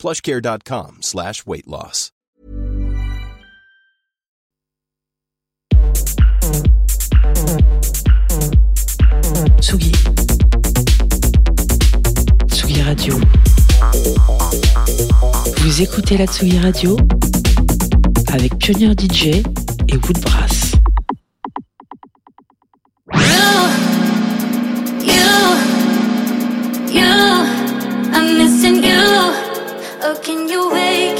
plushcare.com slash weight loss. Tsugi. Tsugi Radio. Vous écoutez la Tsugi Radio avec Pionnier DJ et Woodbrass. I'm missing you. Oh, can you Can you wait?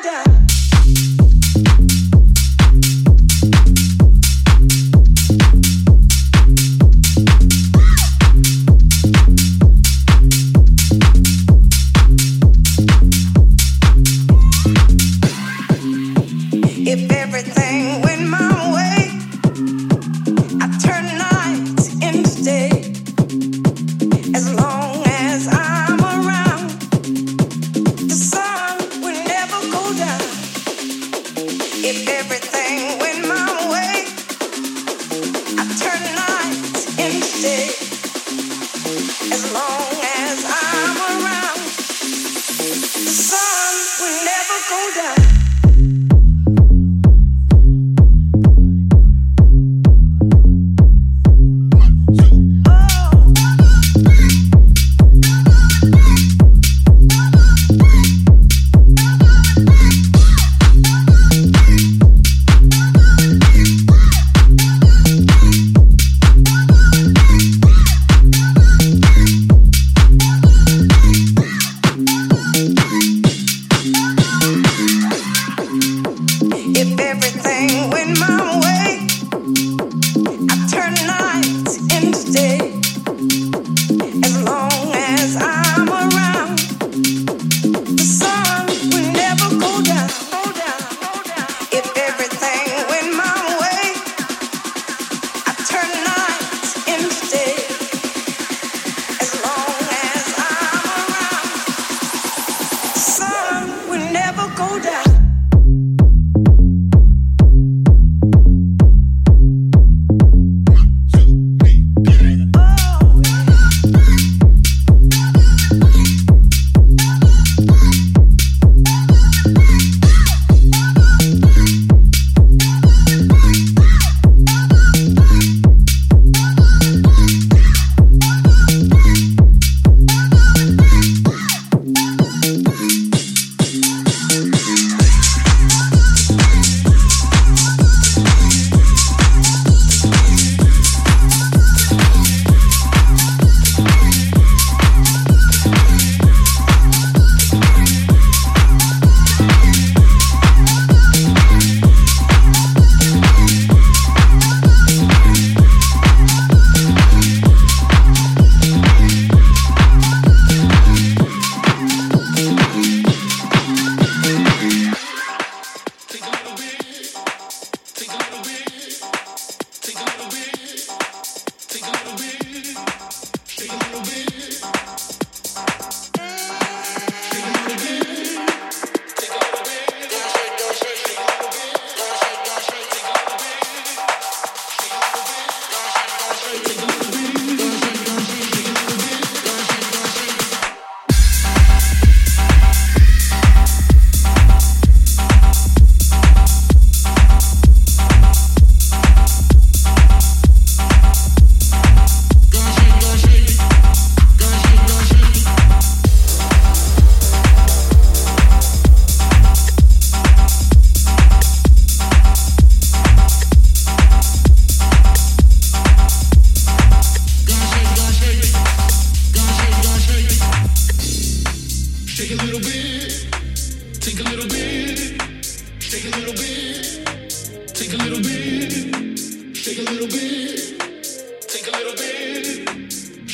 down.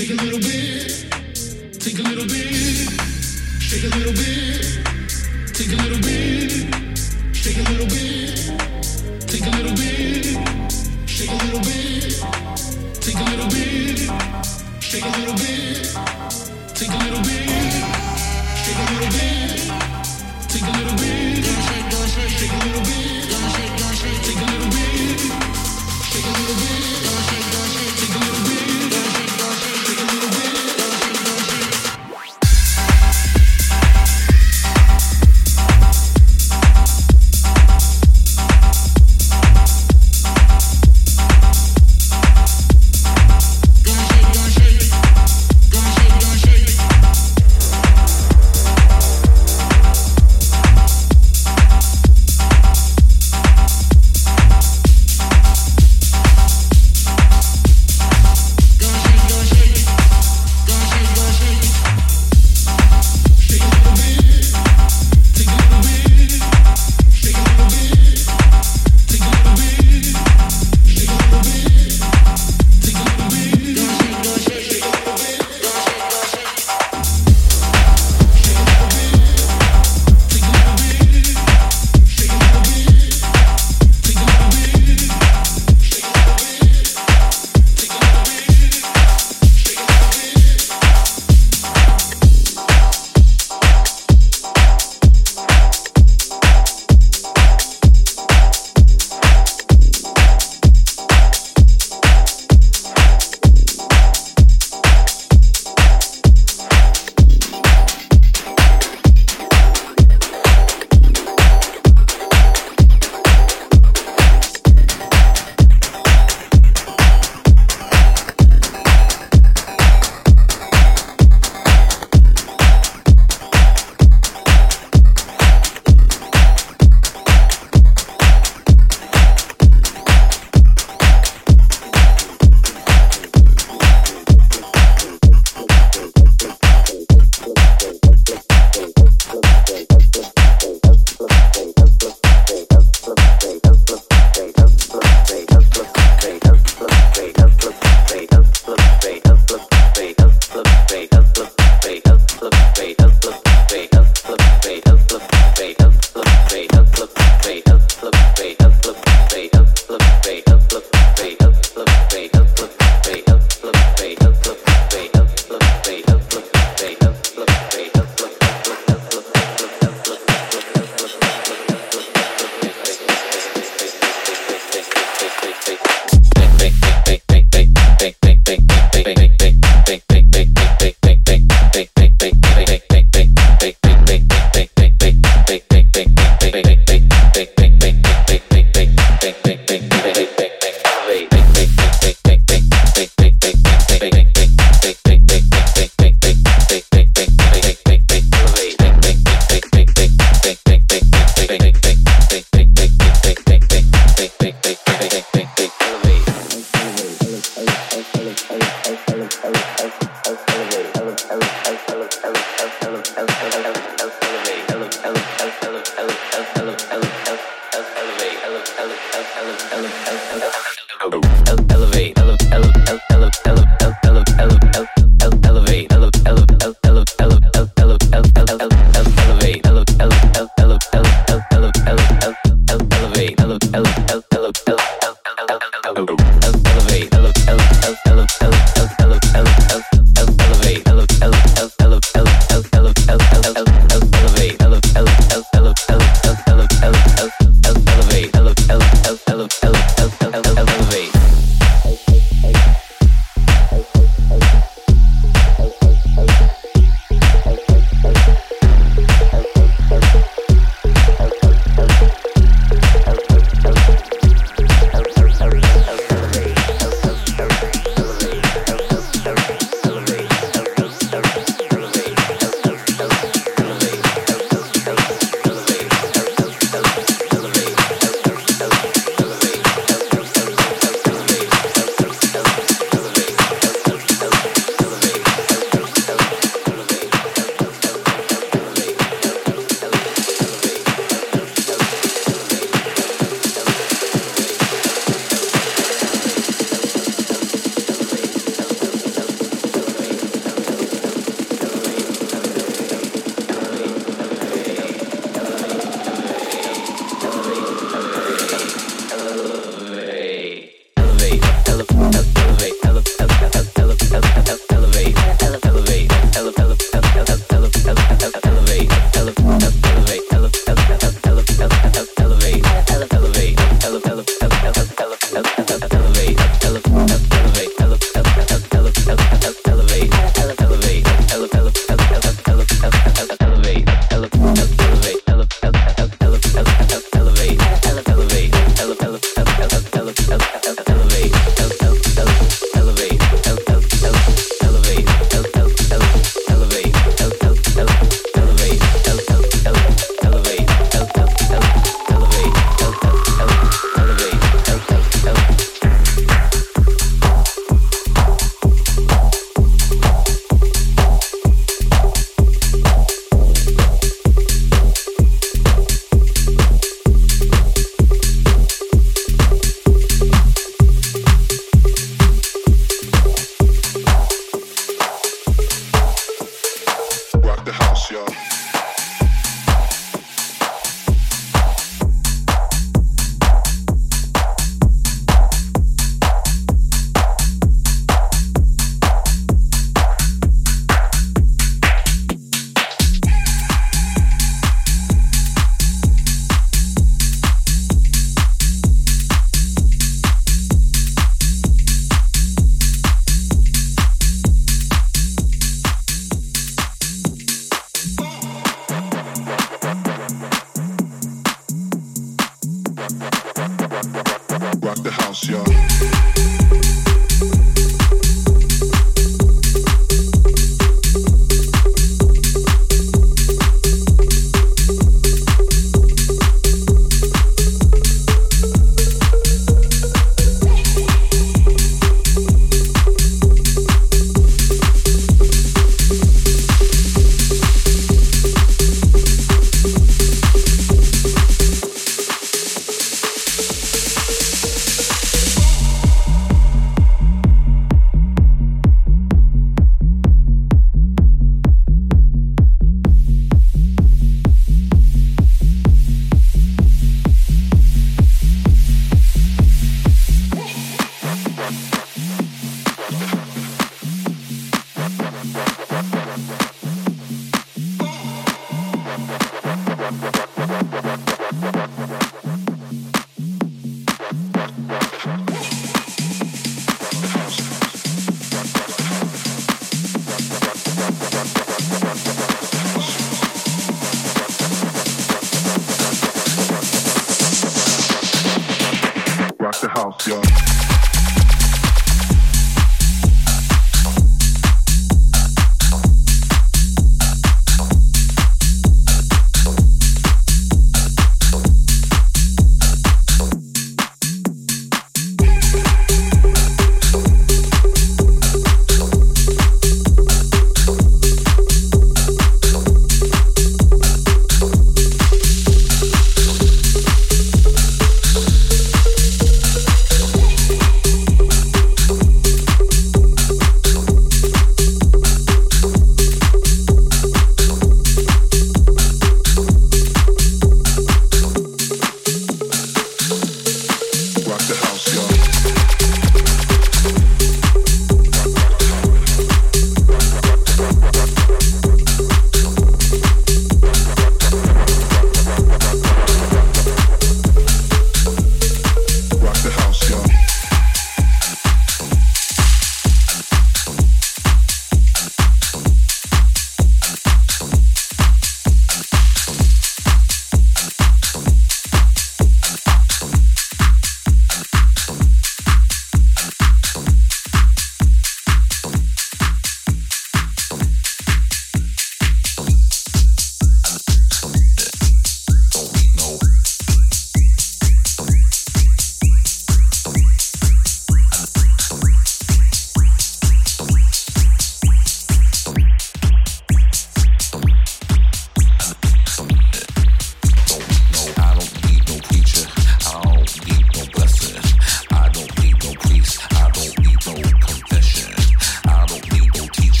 Take a little bit, take a little bit, Shake a little bit.